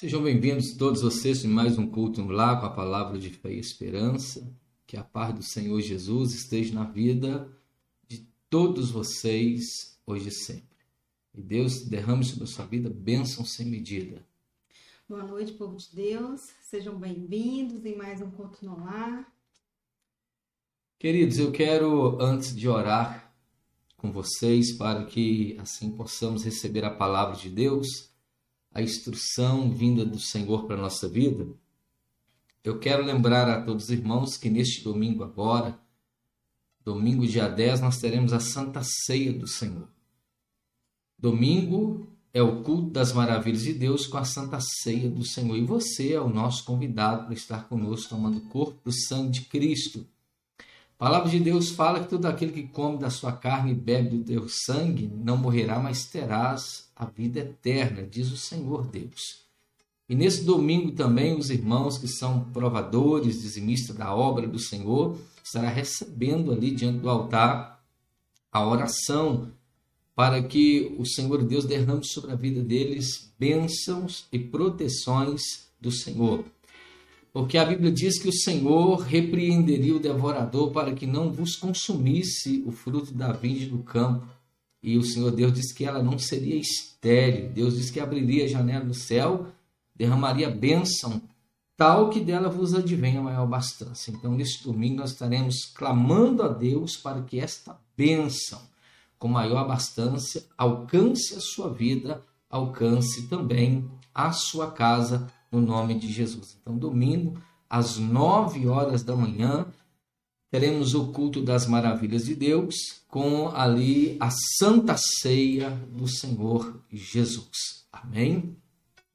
Sejam bem-vindos todos vocês em mais um culto no lar com a palavra de fé e esperança. Que a paz do Senhor Jesus esteja na vida de todos vocês hoje e sempre. E Deus derrame sobre a sua vida bênção sem medida. Boa noite, povo de Deus. Sejam bem-vindos em mais um culto no lar. Queridos, eu quero, antes de orar com vocês, para que assim possamos receber a palavra de Deus, a instrução vinda do Senhor para a nossa vida, eu quero lembrar a todos os irmãos que neste domingo agora, domingo dia 10, nós teremos a Santa Ceia do Senhor. Domingo é o culto das maravilhas de Deus com a Santa Ceia do Senhor. E você é o nosso convidado para estar conosco tomando o corpo do sangue de Cristo. A palavra de Deus fala que todo aquele que come da sua carne e bebe do teu sangue não morrerá, mas terás a vida eterna, diz o Senhor Deus. E nesse domingo também os irmãos que são provadores, dizimistas da obra do Senhor, estará recebendo ali diante do altar a oração para que o Senhor Deus derrame sobre a vida deles bênçãos e proteções do Senhor. Porque a Bíblia diz que o Senhor repreenderia o devorador para que não vos consumisse o fruto da vinde do campo. E o Senhor Deus disse que ela não seria estéril. Deus disse que abriria a janela do céu, derramaria bênção, tal que dela vos advenha maior bastância. Então, neste domingo, nós estaremos clamando a Deus para que esta bênção, com maior abastança, alcance a sua vida, alcance também a sua casa no nome de Jesus. Então, domingo, às nove horas da manhã, teremos o culto das maravilhas de Deus, com ali a santa ceia do Senhor Jesus. Amém?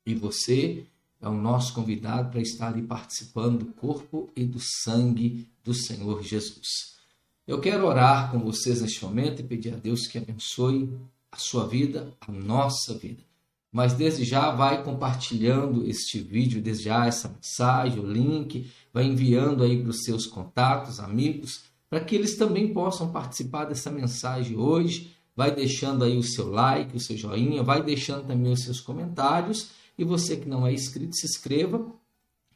E você é o nosso convidado para estar ali participando do corpo e do sangue do Senhor Jesus. Eu quero orar com vocês neste momento e pedir a Deus que abençoe a sua vida, a nossa vida mas desde já vai compartilhando este vídeo, desde já essa mensagem, o link, vai enviando aí para os seus contatos, amigos, para que eles também possam participar dessa mensagem hoje. Vai deixando aí o seu like, o seu joinha, vai deixando também os seus comentários. E você que não é inscrito, se inscreva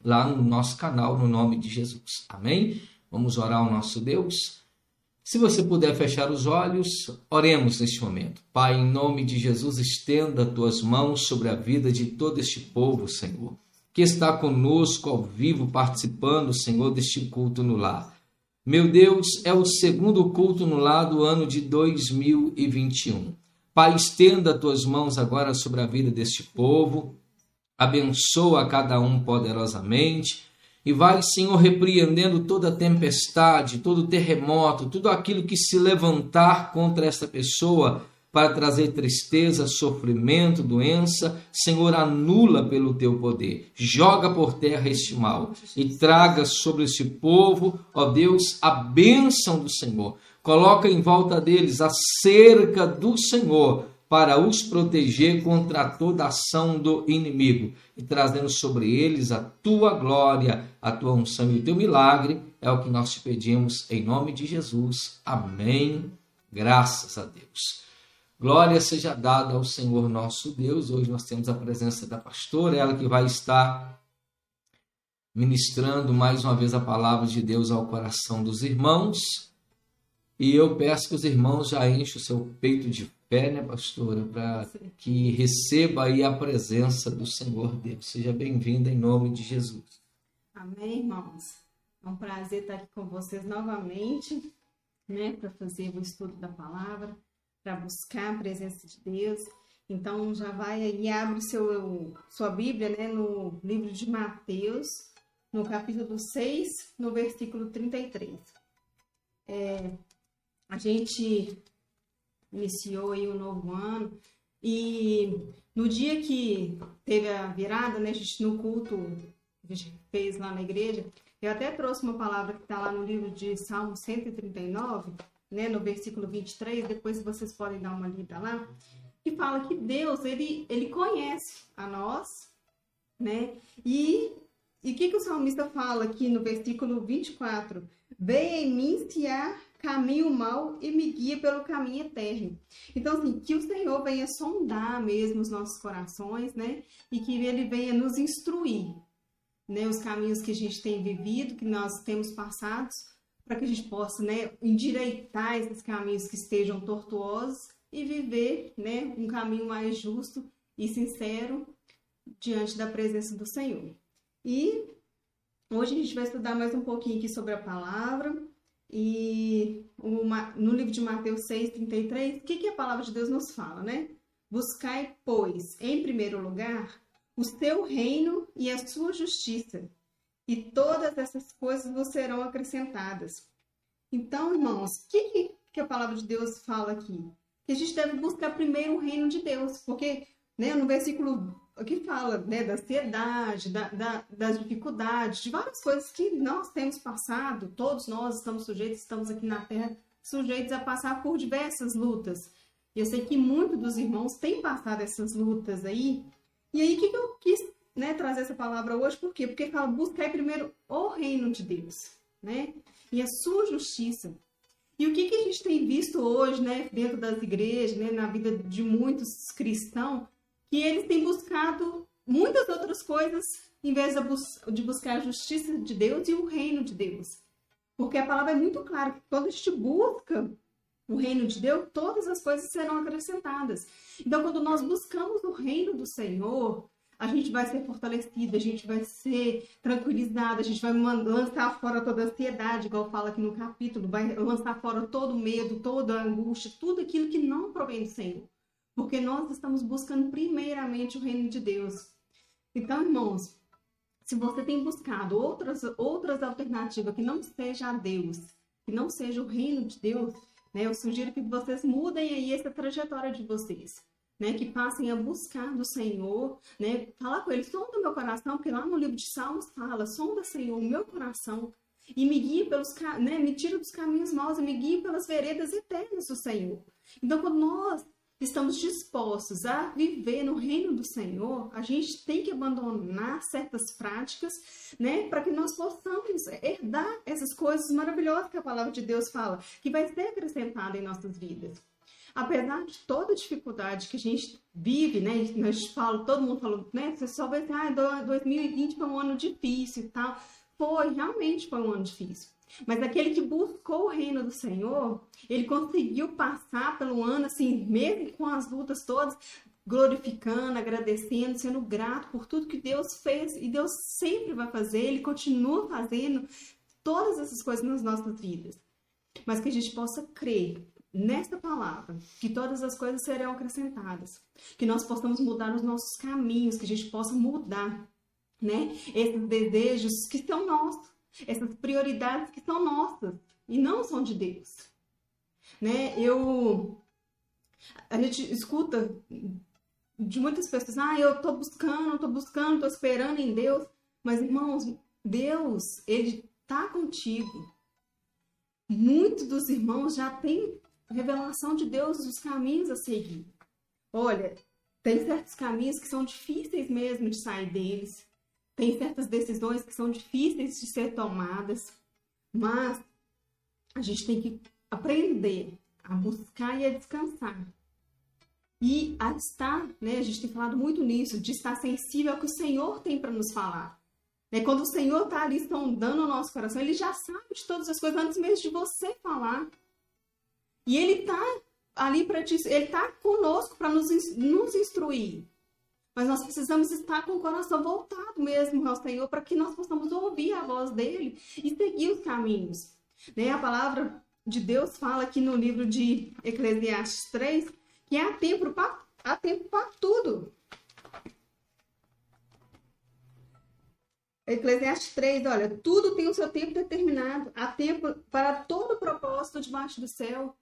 lá no nosso canal, no nome de Jesus. Amém? Vamos orar ao nosso Deus. Se você puder fechar os olhos, oremos neste momento. Pai, em nome de Jesus, estenda tuas mãos sobre a vida de todo este povo, Senhor, que está conosco ao vivo, participando, Senhor, deste culto no lar. Meu Deus, é o segundo culto no lar do ano de 2021. Pai, estenda tuas mãos agora sobre a vida deste povo, abençoa cada um poderosamente e vai, Senhor, repreendendo toda tempestade, todo terremoto, tudo aquilo que se levantar contra esta pessoa para trazer tristeza, sofrimento, doença, Senhor, anula pelo teu poder. Joga por terra este mal e traga sobre este povo, ó Deus, a bênção do Senhor. Coloca em volta deles a cerca do Senhor para os proteger contra toda ação do inimigo e trazendo sobre eles a tua glória, a tua unção e o teu milagre, é o que nós te pedimos em nome de Jesus. Amém. Graças a Deus. Glória seja dada ao Senhor nosso Deus. Hoje nós temos a presença da pastora, ela que vai estar ministrando mais uma vez a palavra de Deus ao coração dos irmãos. E eu peço que os irmãos já enchem o seu peito de pé, né, pastora, para que receba aí a presença do Senhor Deus. Seja bem-vinda em nome de Jesus. Amém, irmãos. É um prazer estar aqui com vocês novamente, né, para fazer o estudo da palavra, para buscar a presença de Deus. Então já vai aí abre seu sua Bíblia, né, no livro de Mateus, no capítulo 6, no versículo 33. É, a gente iniciou aí o um novo ano. E no dia que teve a virada, né, a gente no culto que a gente fez lá na igreja, eu até trouxe uma palavra que está lá no livro de Salmo 139, né, no versículo 23, depois vocês podem dar uma lida lá, que fala que Deus, ele, ele conhece a nós, né, e e o que, que o salmista fala aqui no versículo 24? Veio em mim se há caminho mau e me guia pelo caminho eterno. Então, assim, que o Senhor venha sondar mesmo os nossos corações, né? E que Ele venha nos instruir, né? Os caminhos que a gente tem vivido, que nós temos passados, para que a gente possa, né? Endireitar esses caminhos que estejam tortuosos e viver, né? Um caminho mais justo e sincero diante da presença do Senhor. E hoje a gente vai estudar mais um pouquinho aqui sobre a palavra. E no livro de Mateus 6,33, o que, que a palavra de Deus nos fala, né? Buscai, pois, em primeiro lugar, o seu reino e a sua justiça, e todas essas coisas vos serão acrescentadas. Então, irmãos, o que, que a palavra de Deus fala aqui? Que a gente deve buscar primeiro o reino de Deus, porque né, no versículo que fala né, da ansiedade, da, da, das dificuldades, de várias coisas que nós temos passado, todos nós estamos sujeitos, estamos aqui na Terra, sujeitos a passar por diversas lutas. E eu sei que muitos dos irmãos têm passado essas lutas aí. E aí, o que, que eu quis né, trazer essa palavra hoje? Por quê? Porque fala, buscar primeiro o reino de Deus, né? E a sua justiça. E o que, que a gente tem visto hoje, né, dentro das igrejas, né, na vida de muitos cristãos, que eles têm buscado muitas outras coisas em vez de, bus de buscar a justiça de Deus e o reino de Deus. Porque a palavra é muito clara que quando a gente busca o reino de Deus, todas as coisas serão acrescentadas. Então, quando nós buscamos o reino do Senhor, a gente vai ser fortalecido, a gente vai ser tranquilizado, a gente vai lançar fora toda a ansiedade, igual fala aqui no capítulo, vai lançar fora todo o medo, toda a angústia, tudo aquilo que não provém do Senhor porque nós estamos buscando primeiramente o reino de Deus. Então, irmãos, se você tem buscado outras, outras alternativas que não seja a Deus, que não seja o reino de Deus, né, eu sugiro que vocês mudem aí essa trajetória de vocês. Né, que passem a buscar do Senhor, né, falar com Ele, sonda meu coração, porque lá no livro de Salmos fala, sonda, Senhor, o meu coração, e me guie pelos, né, me tira dos caminhos maus e me guie pelas veredas eternas do Senhor. Então, quando nós estamos dispostos a viver no reino do Senhor, a gente tem que abandonar certas práticas, né, para que nós possamos herdar essas coisas maravilhosas que a palavra de Deus fala, que vai ser acrescentada em nossas vidas. Apesar de toda dificuldade que a gente vive, né, gente fala, todo mundo falou, né, você só vai dizer, ah, 2020 foi um ano difícil e tal. Foi, realmente foi um ano difícil. Mas aquele que buscou o reino do Senhor, ele conseguiu passar pelo ano, assim, mesmo com as lutas todas, glorificando, agradecendo, sendo grato por tudo que Deus fez. E Deus sempre vai fazer, ele continua fazendo todas essas coisas nas nossas vidas. Mas que a gente possa crer nesta palavra, que todas as coisas serão acrescentadas, que nós possamos mudar os nossos caminhos, que a gente possa mudar, né, esses desejos que são nossos essas prioridades que são nossas e não são de Deus. Né? Eu a gente escuta de muitas pessoas, ah, eu tô buscando, tô buscando, tô esperando em Deus, mas irmãos, Deus, ele tá contigo. Muitos dos irmãos já têm revelação de Deus dos caminhos a seguir. Olha, tem certos caminhos que são difíceis mesmo de sair deles. Tem certas decisões que são difíceis de ser tomadas, mas a gente tem que aprender a buscar e a descansar. E a estar, né, a gente tem falado muito nisso, de estar sensível ao que o Senhor tem para nos falar. Né, quando o Senhor está ali sondando o nosso coração, Ele já sabe de todas as coisas antes mesmo de você falar. E Ele está ali para te, Ele está conosco para nos, nos instruir. Mas nós precisamos estar com o coração voltado mesmo ao Senhor para que nós possamos ouvir a voz dele e seguir os caminhos. Né? A palavra de Deus fala aqui no livro de Eclesiastes 3 que há tempo para tudo. Eclesiastes 3, olha, tudo tem o seu tempo determinado, há tempo para todo propósito debaixo do céu.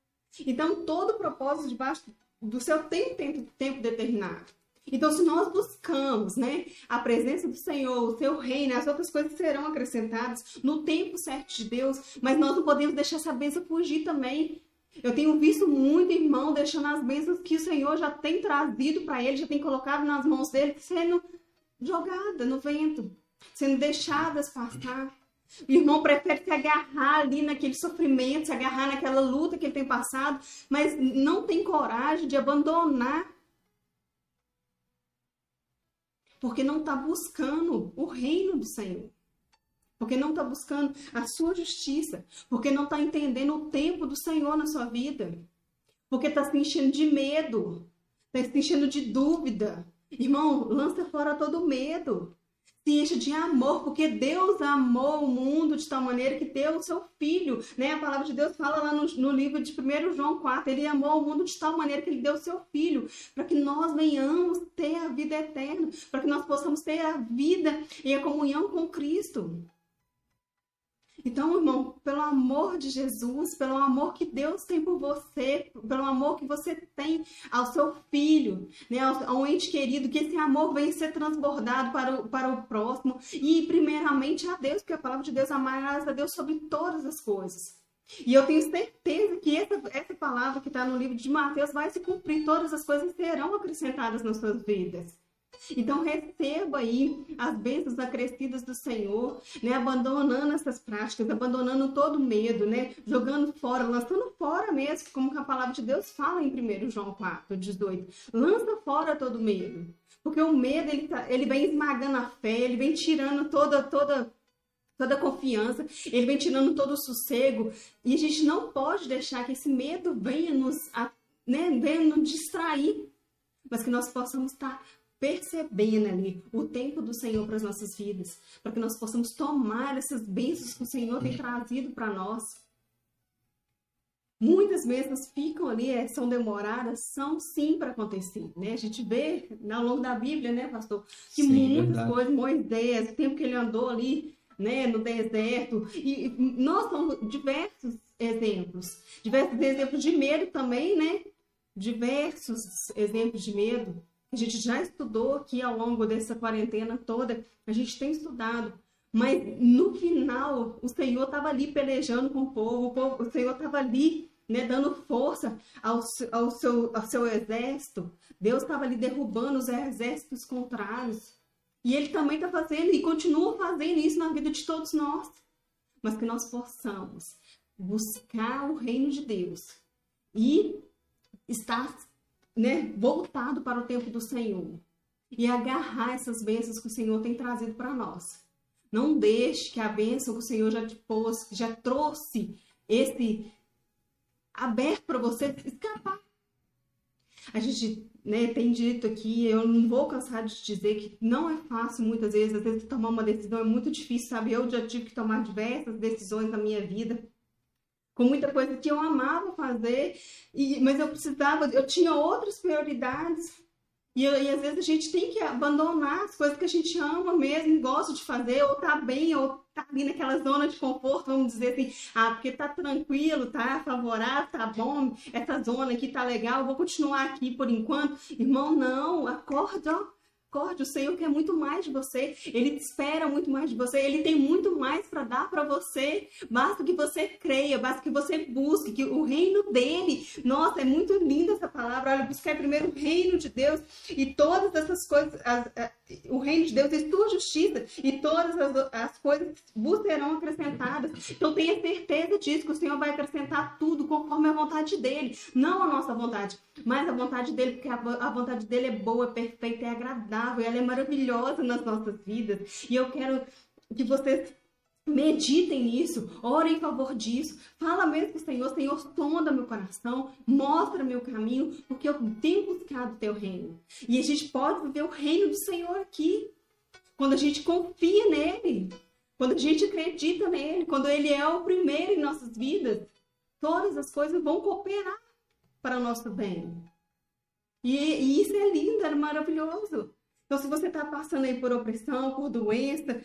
Então, todo propósito debaixo do céu tem tempo, tempo determinado. Então, se nós buscamos né, a presença do Senhor, o seu reino, as outras coisas serão acrescentadas no tempo certo de Deus, mas nós não podemos deixar essa bênção fugir também. Eu tenho visto muito irmão deixando as bênçãos que o Senhor já tem trazido para ele, já tem colocado nas mãos dele, sendo jogada no vento. sendo deixadas passar. O irmão prefere se agarrar ali naquele sofrimento, se agarrar naquela luta que ele tem passado, mas não tem coragem de abandonar. Porque não está buscando o reino do Senhor. Porque não está buscando a sua justiça. Porque não está entendendo o tempo do Senhor na sua vida. Porque está se enchendo de medo. Está se enchendo de dúvida. Irmão, lança fora todo medo se enche de amor, porque Deus amou o mundo de tal maneira que deu o seu filho, né? A palavra de Deus fala lá no, no livro de 1 João 4, ele amou o mundo de tal maneira que ele deu o seu filho, para que nós venhamos ter a vida eterna, para que nós possamos ter a vida e a comunhão com Cristo. Então, irmão, pelo amor de Jesus, pelo amor que Deus tem por você, pelo amor que você tem ao seu filho, né, ao, ao ente querido, que esse amor venha ser transbordado para o, para o próximo e, primeiramente, a Deus, porque a palavra de Deus amarás a Deus sobre todas as coisas. E eu tenho certeza que essa, essa palavra que está no livro de Mateus vai se cumprir, todas as coisas serão acrescentadas nas suas vidas. Então receba aí as bênçãos acrescidas do Senhor, né? Abandonando essas práticas, abandonando todo medo, né? Jogando fora, lançando fora mesmo, como a palavra de Deus fala em 1 João 4, 18. Lança fora todo medo. Porque o medo, ele, tá, ele vem esmagando a fé, ele vem tirando toda, toda, toda a confiança, ele vem tirando todo o sossego. E a gente não pode deixar que esse medo venha nos, né, venha nos distrair, mas que nós possamos estar percebendo ali o tempo do Senhor para as nossas vidas, para que nós possamos tomar essas bênçãos que o Senhor tem trazido para nós. Muitas mesas ficam ali, é, são demoradas, são sim para acontecer, né? A gente vê ao longo da Bíblia, né, pastor, que sim, muitas verdade. coisas, Moisés, o tempo que ele andou ali, né, no deserto, e nós temos diversos exemplos, diversos exemplos de medo também, né? Diversos exemplos de medo a gente já estudou aqui ao longo dessa quarentena toda, a gente tem estudado. Mas no final, o Senhor estava ali pelejando com o povo, o, povo, o Senhor estava ali né, dando força ao, ao, seu, ao seu exército. Deus estava ali derrubando os exércitos contrários. E Ele também está fazendo e continua fazendo isso na vida de todos nós. Mas que nós possamos buscar o reino de Deus e estar né, voltado para o tempo do Senhor e agarrar essas bênçãos que o Senhor tem trazido para nós. Não deixe que a bênção que o Senhor já te pôs, já trouxe esse aberto para você escapar. A gente né, tem dito aqui, eu não vou cansar de dizer que não é fácil muitas vezes, às vezes tomar uma decisão é muito difícil, sabe? Eu já tive que tomar diversas decisões na minha vida com muita coisa que eu amava fazer, e, mas eu precisava, eu tinha outras prioridades. E, e, às vezes a gente tem que abandonar as coisas que a gente ama mesmo, gosta de fazer, ou tá bem, ou tá ali naquela zona de conforto, vamos dizer assim, ah, porque tá tranquilo, tá favorável, tá bom, essa zona aqui tá legal, vou continuar aqui por enquanto. Irmão, não, acorda, ó Acorde, o Senhor quer muito mais de você, Ele espera muito mais de você, Ele tem muito mais para dar para você. Basta que você creia, basta que você busque, que o reino dele, nossa, é muito linda essa palavra. Olha, buscar primeiro o reino de Deus e todas essas coisas, as, as, o reino de Deus e sua justiça e todas as, as coisas vos serão acrescentadas. Então tenha certeza disso, que o Senhor vai acrescentar tudo conforme a vontade dele, não a nossa vontade, mas a vontade dele, porque a, a vontade dele é boa, é perfeita, é agradável, ela é maravilhosa nas nossas vidas. E eu quero que vocês meditem nisso, orem em favor disso. Fala mesmo com o Senhor, Senhor, sonda meu coração, mostra meu caminho, porque eu tenho buscado o teu reino. E a gente pode viver o reino do Senhor aqui. Quando a gente confia nele, quando a gente acredita nele, quando ele é o primeiro em nossas vidas, todas as coisas vão cooperar para o nosso bem. E, e isso é lindo, é maravilhoso. Então, se você está passando aí por opressão, por doença,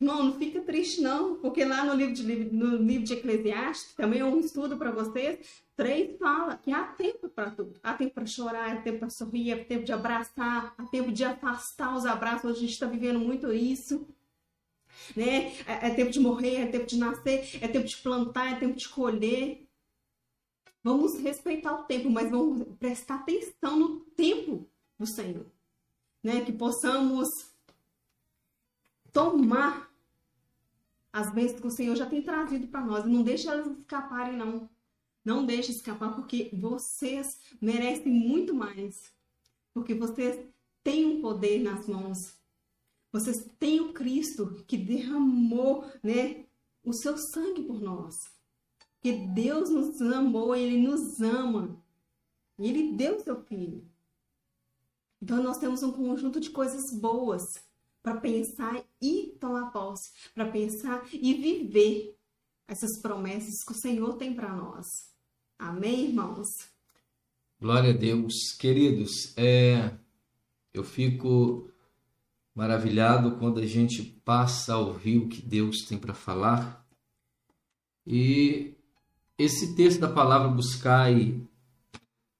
não, não fica triste não, porque lá no livro de, no livro de Eclesiastes, também é um estudo para vocês, três fala que há tempo para tudo. Há tempo para chorar, há tempo para sorrir, há tempo de abraçar, há tempo de afastar os abraços. Hoje a gente está vivendo muito isso. Né? É, é tempo de morrer, é tempo de nascer, é tempo de plantar, é tempo de colher. Vamos respeitar o tempo, mas vamos prestar atenção no tempo do Senhor né? Que possamos tomar as bênçãos que o Senhor já tem trazido para nós. Não deixe elas escaparem, não. Não deixe escapar, porque vocês merecem muito mais. Porque vocês têm um poder nas mãos. Vocês têm o Cristo que derramou, né, o seu sangue por nós. Que Deus nos amou, Ele nos ama. E Ele deu o seu filho. Então nós temos um conjunto de coisas boas para pensar e tomar posse, para pensar e viver essas promessas que o Senhor tem para nós. Amém, irmãos? Glória a Deus. Queridos, é, eu fico maravilhado quando a gente passa a ouvir o que Deus tem para falar. E esse texto da palavra buscai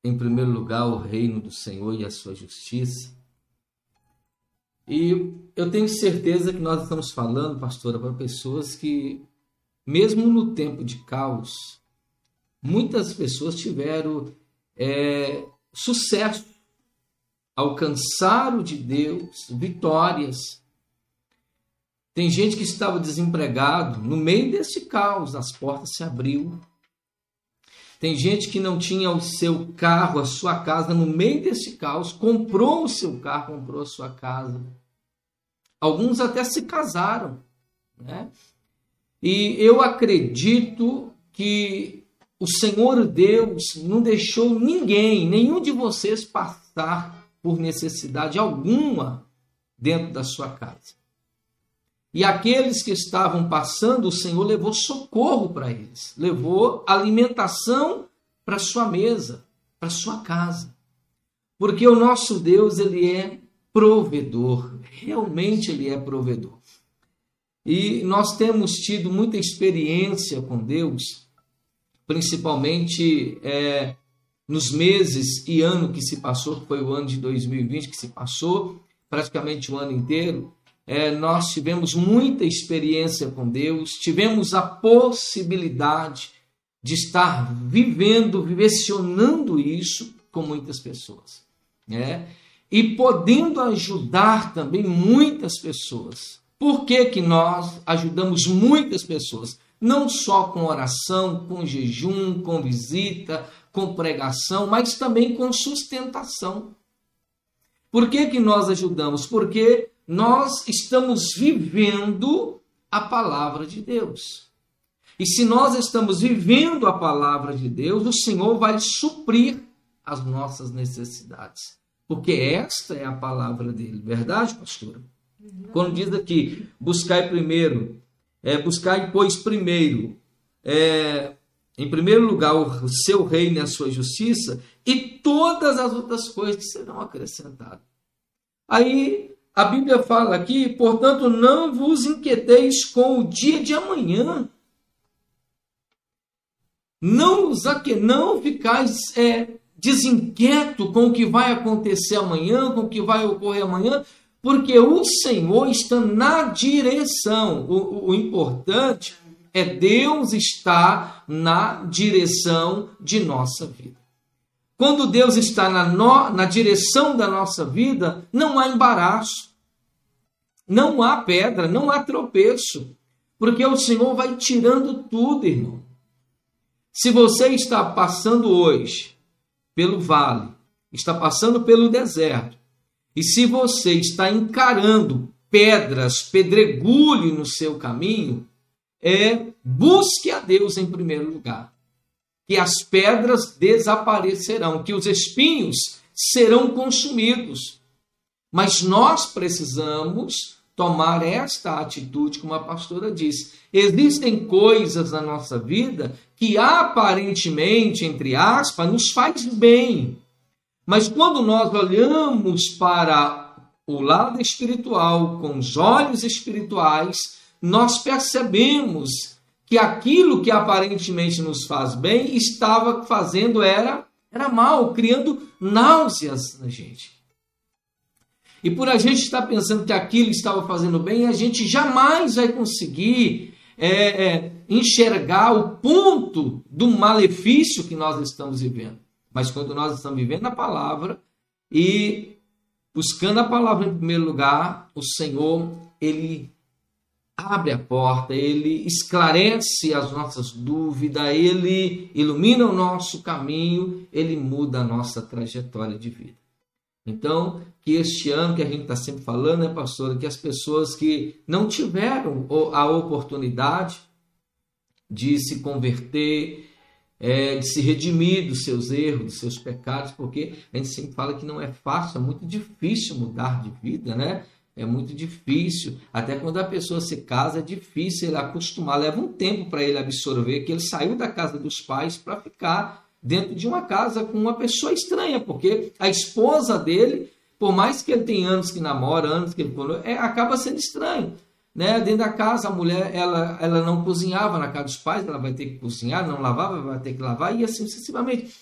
em primeiro lugar o reino do Senhor e a sua justiça. E eu tenho certeza que nós estamos falando, pastora, para pessoas que, mesmo no tempo de caos, muitas pessoas tiveram é, sucesso, alcançaram de Deus vitórias. Tem gente que estava desempregado, no meio desse caos, as portas se abriu. Tem gente que não tinha o seu carro, a sua casa, no meio desse caos, comprou o seu carro, comprou a sua casa. Alguns até se casaram. Né? E eu acredito que o Senhor Deus não deixou ninguém, nenhum de vocês passar por necessidade alguma dentro da sua casa. E aqueles que estavam passando, o Senhor levou socorro para eles, levou alimentação para sua mesa, para sua casa. Porque o nosso Deus, ele é provedor, realmente ele é provedor. E nós temos tido muita experiência com Deus, principalmente é, nos meses e ano que se passou, que foi o ano de 2020 que se passou, praticamente o ano inteiro é, nós tivemos muita experiência com Deus, tivemos a possibilidade de estar vivendo, vivenciando isso com muitas pessoas. Né? E podendo ajudar também muitas pessoas. Por que, que nós ajudamos muitas pessoas? Não só com oração, com jejum, com visita, com pregação, mas também com sustentação. Por que, que nós ajudamos? Porque nós estamos vivendo a palavra de Deus. E se nós estamos vivendo a palavra de Deus, o Senhor vai suprir as nossas necessidades. Porque esta é a palavra dele, verdade, pastora? Quando diz aqui, buscai primeiro, é, buscai, pois, primeiro, é, em primeiro lugar, o seu reino e a sua justiça, e todas as outras coisas serão acrescentadas. Aí a Bíblia fala aqui, portanto, não vos inquieteis com o dia de amanhã. Não, não ficais é, desinquieto com o que vai acontecer amanhã, com o que vai ocorrer amanhã, porque o Senhor está na direção. O, o importante é Deus estar na direção de nossa vida. Quando Deus está na, no, na direção da nossa vida, não há embaraço, não há pedra, não há tropeço, porque o Senhor vai tirando tudo, irmão. Se você está passando hoje pelo vale, está passando pelo deserto, e se você está encarando pedras, pedregulho no seu caminho, é busque a Deus em primeiro lugar que as pedras desaparecerão, que os espinhos serão consumidos. Mas nós precisamos tomar esta atitude, como a pastora disse. Existem coisas na nossa vida que aparentemente, entre aspas, nos faz bem. Mas quando nós olhamos para o lado espiritual, com os olhos espirituais, nós percebemos que aquilo que aparentemente nos faz bem estava fazendo era era mal, criando náuseas na gente. E por a gente estar pensando que aquilo estava fazendo bem, a gente jamais vai conseguir é, é, enxergar o ponto do malefício que nós estamos vivendo. Mas quando nós estamos vivendo a palavra e buscando a palavra em primeiro lugar, o Senhor, ele abre a porta, ele esclarece as nossas dúvidas, ele ilumina o nosso caminho, ele muda a nossa trajetória de vida. Então, que este ano que a gente está sempre falando, né, pastora, que as pessoas que não tiveram a oportunidade de se converter, é, de se redimir dos seus erros, dos seus pecados, porque a gente sempre fala que não é fácil, é muito difícil mudar de vida, né? É muito difícil. Até quando a pessoa se casa, é difícil ele acostumar. Leva um tempo para ele absorver que ele saiu da casa dos pais para ficar dentro de uma casa com uma pessoa estranha, porque a esposa dele, por mais que ele tenha anos que namora, anos que ele é, acaba sendo estranho. Né? Dentro da casa, a mulher ela, ela não cozinhava na casa dos pais, ela vai ter que cozinhar, não lavava, vai ter que lavar, e assim sucessivamente.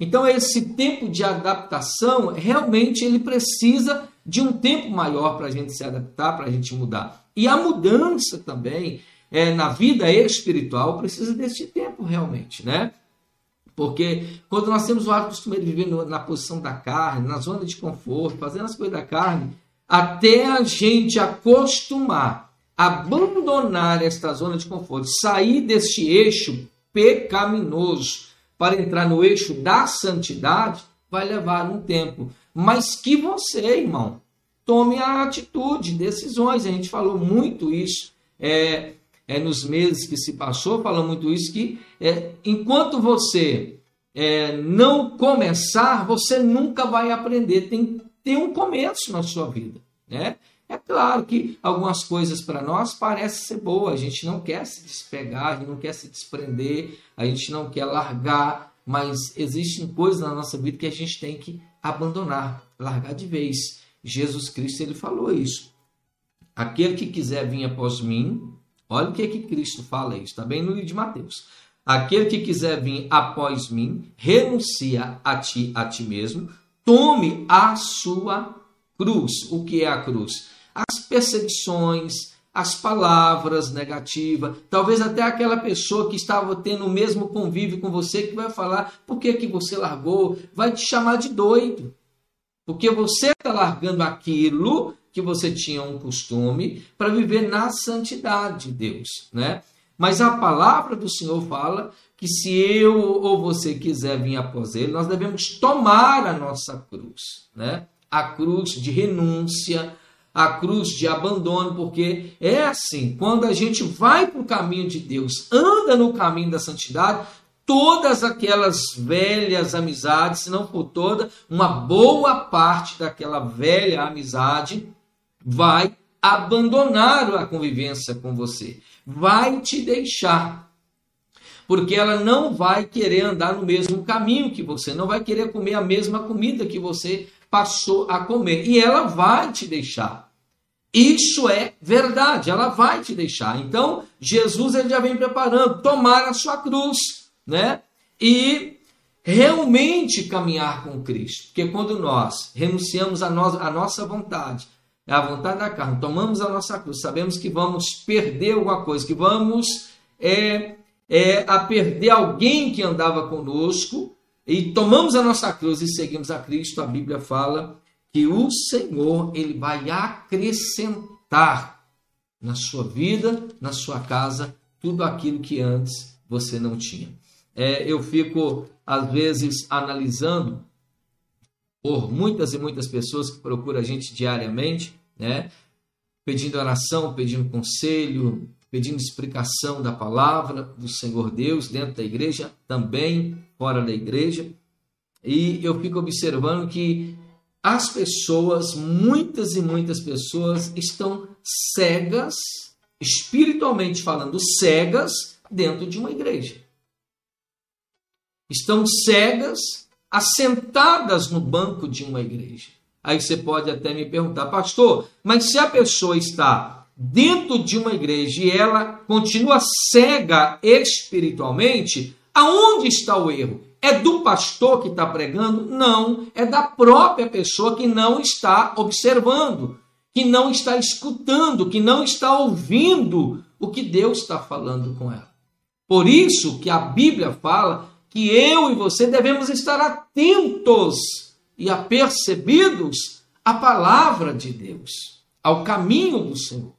Então, esse tempo de adaptação, realmente, ele precisa de um tempo maior para a gente se adaptar, para a gente mudar. E a mudança também é, na vida espiritual precisa desse tempo, realmente, né? Porque quando nós temos o hábito de viver na posição da carne, na zona de conforto, fazendo as coisas da carne, até a gente acostumar, abandonar esta zona de conforto, sair deste eixo pecaminoso para entrar no eixo da santidade, vai levar um tempo. Mas que você, irmão, tome a atitude, decisões. A gente falou muito isso é, é nos meses que se passou, falou muito isso, que é, enquanto você é, não começar, você nunca vai aprender. Tem, tem um começo na sua vida. Né? É claro que algumas coisas para nós parecem ser boas, a gente não quer se despegar, a gente não quer se desprender, a gente não quer largar, mas existem coisas na nossa vida que a gente tem que abandonar, largar de vez. Jesus Cristo ele falou isso. Aquele que quiser vir após mim, olha o que que Cristo fala isso, está bem no livro de Mateus. Aquele que quiser vir após mim, renuncia a ti, a ti mesmo, tome a sua cruz. O que é a cruz? As perseguições, as palavras negativas, talvez até aquela pessoa que estava tendo o mesmo convívio com você que vai falar por que, que você largou, vai te chamar de doido. Porque você está largando aquilo que você tinha um costume para viver na santidade de Deus, né? Mas a palavra do Senhor fala que se eu ou você quiser vir após ele, nós devemos tomar a nossa cruz, né? A cruz de renúncia, a cruz de abandono, porque é assim, quando a gente vai para o caminho de Deus, anda no caminho da santidade, todas aquelas velhas amizades, se não for toda, uma boa parte daquela velha amizade vai abandonar a convivência com você, vai te deixar. Porque ela não vai querer andar no mesmo caminho que você, não vai querer comer a mesma comida que você passou a comer. E ela vai te deixar. Isso é verdade, ela vai te deixar. Então, Jesus ele já vem preparando, tomar a sua cruz, né? E realmente caminhar com Cristo. Porque quando nós renunciamos a, nós, a nossa vontade, a vontade da carne, tomamos a nossa cruz, sabemos que vamos perder alguma coisa, que vamos é, é, a perder alguém que andava conosco, e tomamos a nossa cruz e seguimos a Cristo, a Bíblia fala que o Senhor ele vai acrescentar na sua vida, na sua casa, tudo aquilo que antes você não tinha. É, eu fico, às vezes, analisando por muitas e muitas pessoas que procuram a gente diariamente, né? pedindo oração, pedindo conselho, pedindo explicação da palavra do Senhor Deus dentro da igreja, também fora da igreja. E eu fico observando que as pessoas, muitas e muitas pessoas, estão cegas, espiritualmente falando, cegas dentro de uma igreja. Estão cegas, assentadas no banco de uma igreja. Aí você pode até me perguntar, pastor, mas se a pessoa está dentro de uma igreja e ela continua cega espiritualmente, aonde está o erro? É do pastor que está pregando? Não, é da própria pessoa que não está observando, que não está escutando, que não está ouvindo o que Deus está falando com ela. Por isso que a Bíblia fala que eu e você devemos estar atentos e apercebidos à palavra de Deus, ao caminho do Senhor.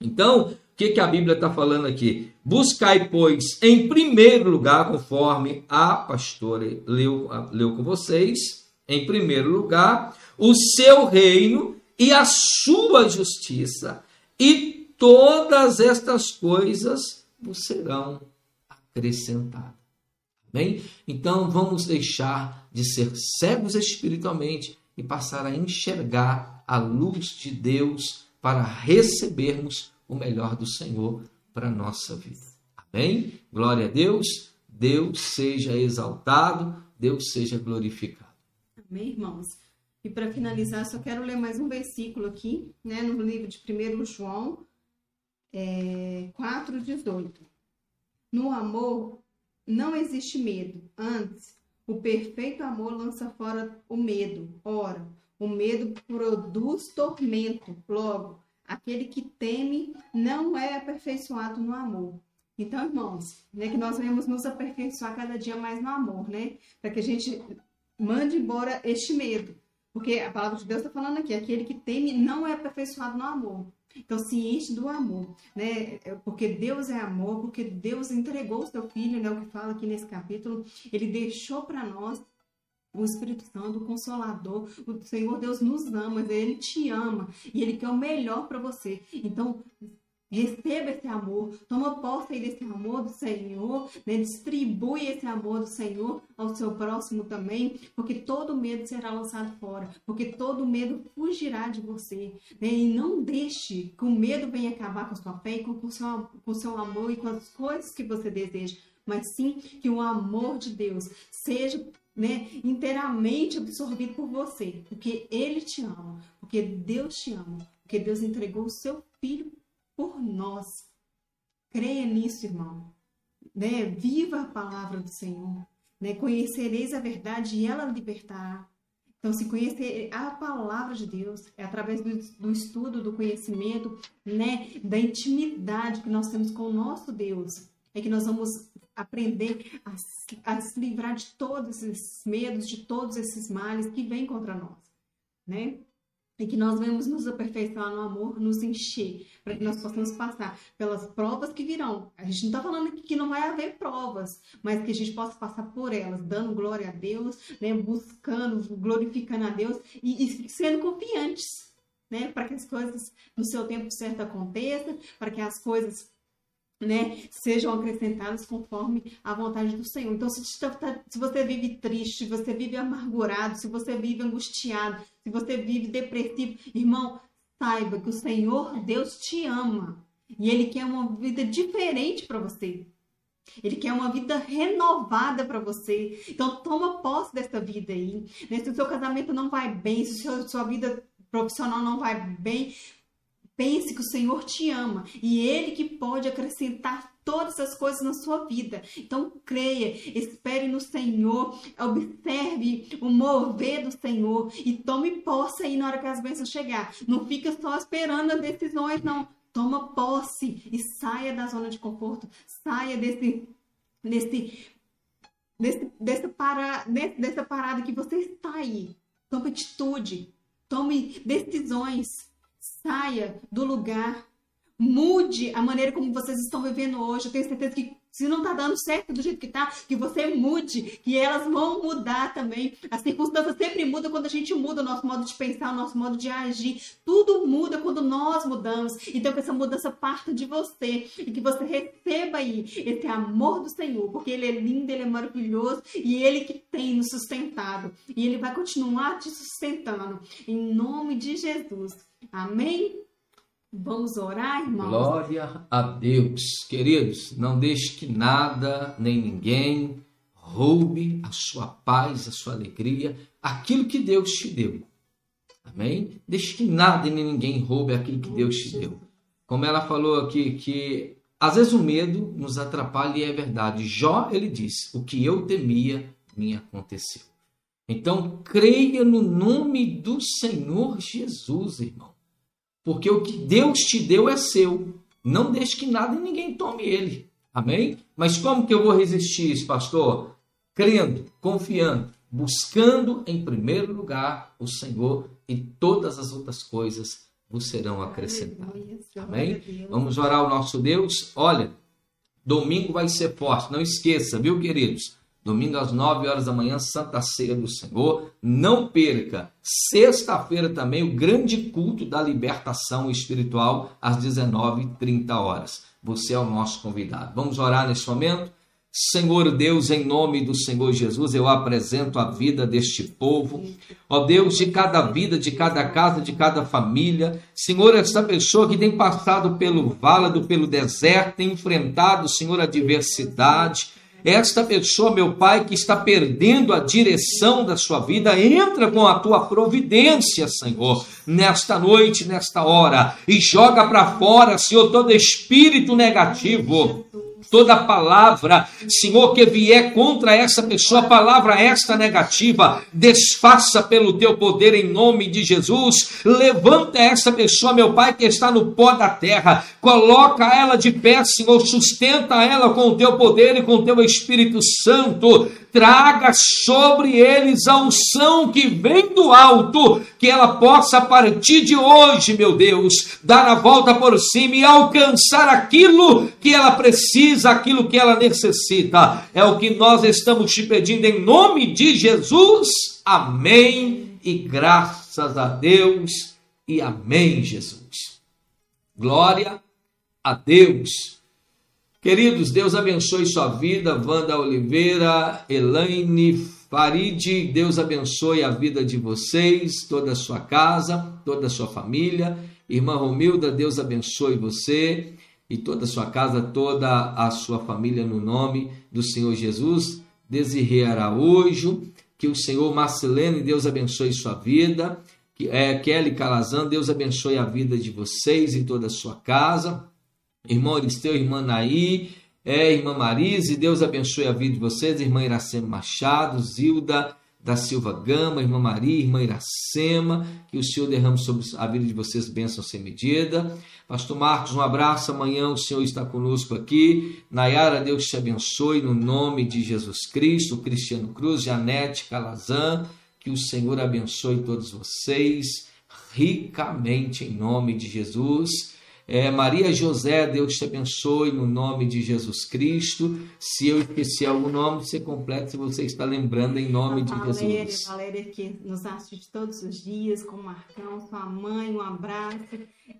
Então, o que, que a Bíblia está falando aqui? Buscai, pois, em primeiro lugar, conforme a pastora leu, leu com vocês, em primeiro lugar, o seu reino e a sua justiça, e todas estas coisas vos serão acrescentadas. Bem, então vamos deixar de ser cegos espiritualmente e passar a enxergar a luz de Deus para recebermos o melhor do Senhor para a nossa vida. Amém? Glória a Deus. Deus seja exaltado, Deus seja glorificado. Amém, irmãos? E para finalizar, só quero ler mais um versículo aqui, né, no livro de 1 João é, 4,18. No amor não existe medo, antes, o perfeito amor lança fora o medo. Ora, o medo produz tormento. Logo, aquele que teme não é aperfeiçoado no amor. Então, irmãos, né, que nós vamos nos aperfeiçoar cada dia mais no amor, né? Para que a gente mande embora este medo. Porque a palavra de Deus está falando aqui, aquele que teme não é aperfeiçoado no amor. Então, se enche do amor, né? É, porque Deus é amor, porque Deus entregou o seu filho, né? O que fala aqui nesse capítulo, ele deixou para nós o Espírito Santo, o Consolador, o Senhor Deus nos ama, Ele te ama e Ele quer o melhor para você. Então, receba esse amor, toma posse desse amor do Senhor, né? distribui esse amor do Senhor ao seu próximo também, porque todo medo será lançado fora, porque todo medo fugirá de você. Né? E não deixe que o medo venha acabar com a sua fé, com o seu, com seu amor e com as coisas que você deseja, mas sim que o amor de Deus seja né, inteiramente absorvido por você, porque Ele te ama, porque Deus te ama, porque Deus entregou o seu Filho por nós. Creia nisso, irmão. Né? Viva a palavra do Senhor. Né? Conhecereis a verdade e ela libertará. Então, se conhecer a palavra de Deus é através do, do, estudo, do conhecimento, né, da intimidade que nós temos com o nosso Deus, é que nós vamos aprender a, a se livrar de todos esses medos, de todos esses males que vêm contra nós, né? E que nós vamos nos aperfeiçoar no amor, nos encher, para que nós possamos passar pelas provas que virão. A gente não está falando que não vai haver provas, mas que a gente possa passar por elas, dando glória a Deus, né, buscando, glorificando a Deus e, e sendo confiantes, né, para que as coisas no seu tempo certo aconteçam, para que as coisas né, sejam acrescentadas conforme a vontade do Senhor. Então, se, tá, se, você vive triste, se você vive amargurado, se você vive angustiado, se você vive depressivo, irmão, saiba que o Senhor Deus te ama e Ele quer uma vida diferente para você. Ele quer uma vida renovada para você. Então, toma posse dessa vida aí. Né? Se o seu casamento não vai bem, se a sua vida profissional não vai bem, Pense que o Senhor te ama e Ele que pode acrescentar todas as coisas na sua vida. Então creia, espere no Senhor, observe o mover do Senhor e tome posse aí na hora que as bênçãos chegar. Não fica só esperando as decisões, não. Toma posse e saia da zona de conforto, saia desse, desse, desse, dessa, para, desse, dessa parada que você está aí. Tome atitude, tome decisões Saia do lugar. Mude a maneira como vocês estão vivendo hoje. Eu tenho certeza que se não está dando certo do jeito que está, que você mude, que elas vão mudar também. As circunstâncias sempre mudam quando a gente muda o nosso modo de pensar, o nosso modo de agir. Tudo muda quando nós mudamos. Então, que essa mudança parta de você e que você receba aí esse amor do Senhor, porque Ele é lindo, Ele é maravilhoso e Ele que tem nos sustentado. E Ele vai continuar te sustentando. Em nome de Jesus. Amém? Vamos orar, irmãos? Glória a Deus. Queridos, não deixe que nada nem ninguém roube a sua paz, a sua alegria, aquilo que Deus te deu. Amém? Deixe que nada nem ninguém roube aquilo que Deus te deu. Como ela falou aqui, que às vezes o medo nos atrapalha e é verdade. Jó, ele disse: O que eu temia me aconteceu. Então, creia no nome do Senhor Jesus, irmão. Porque o que Deus te deu é seu. Não deixe que nada e ninguém tome ele. Amém? Mas como que eu vou resistir isso, pastor? Crendo, confiando, buscando em primeiro lugar o Senhor e todas as outras coisas vos serão acrescentados. Aleluia, Amém? Vamos orar ao nosso Deus. Olha, domingo vai ser forte. Não esqueça, viu, queridos? Domingo às 9 horas da manhã, Santa Ceia do Senhor. Não perca. Sexta-feira também, o grande culto da libertação espiritual, às 19h30 horas. Você é o nosso convidado. Vamos orar nesse momento? Senhor Deus, em nome do Senhor Jesus, eu apresento a vida deste povo. Ó Deus, de cada vida, de cada casa, de cada família. Senhor, essa pessoa que tem passado pelo válido, pelo deserto, tem enfrentado, Senhor, a diversidade. Esta pessoa, meu Pai, que está perdendo a direção da sua vida, entra com a tua providência, Senhor, nesta noite, nesta hora, e joga para fora, Senhor, todo espírito negativo, toda palavra, Senhor, que vier contra essa pessoa, palavra esta negativa, desfaça pelo teu poder em nome de Jesus. Levanta essa pessoa, meu Pai, que está no pó da terra, coloca ela de pé, Senhor, sustenta ela com o teu poder e com o teu Espírito Santo. Traga sobre eles a unção que vem do alto, que ela possa, a partir de hoje, meu Deus, dar a volta por cima e alcançar aquilo que ela precisa, aquilo que ela necessita. É o que nós estamos te pedindo em nome de Jesus. Amém. E graças a Deus. E amém, Jesus. Glória a Deus. Queridos, Deus abençoe sua vida. Wanda Oliveira, Elaine Faride, Deus abençoe a vida de vocês, toda a sua casa, toda a sua família. Irmã Romilda, Deus abençoe você e toda a sua casa, toda a sua família, no nome do Senhor Jesus. Desirê Araújo, que o Senhor Marcelene, Deus abençoe sua vida. Que- É, Kelly Calazan, Deus abençoe a vida de vocês e toda a sua casa. Irmão Aristeu, irmã Naí, é, irmã Marise, Deus abençoe a vida de vocês, irmã Iracema Machado, Zilda da Silva Gama, irmã Maria, irmã Iracema, que o Senhor derrame sobre a vida de vocês bênção sem medida. Pastor Marcos, um abraço, amanhã o Senhor está conosco aqui. Nayara, Deus te abençoe no nome de Jesus Cristo, Cristiano Cruz, Janete Calazan, que o Senhor abençoe todos vocês ricamente em nome de Jesus. É, Maria José, Deus te abençoe no nome de Jesus Cristo. Se eu esqueci algum nome, você completa se você está lembrando em nome de Valéria, Jesus. Valéria que nos assiste todos os dias, com o Marcão, sua mãe, um abraço.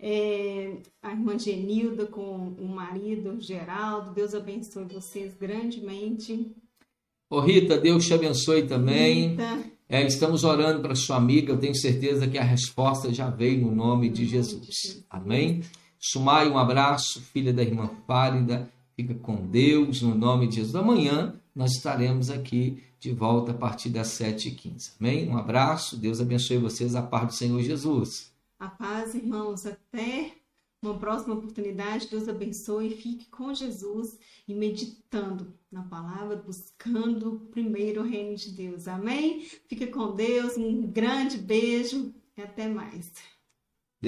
É, a irmã Genilda com o marido Geraldo, Deus abençoe vocês grandemente. Ô Rita, Deus te abençoe também. Rita, É, estamos orando para sua amiga, eu tenho certeza que a resposta já veio no nome de Jesus. Amém? Sumai, um abraço, filha da irmã Fárida, fica com Deus no nome de Jesus. Amanhã nós estaremos aqui de volta a partir das 7h15. Amém? Um abraço, Deus abençoe vocês, a paz do Senhor Jesus. a paz, irmãos, até uma próxima oportunidade. Deus abençoe. Fique com Jesus e meditando na palavra, buscando primeiro o reino de Deus. Amém? Fique com Deus. Um grande beijo e até mais.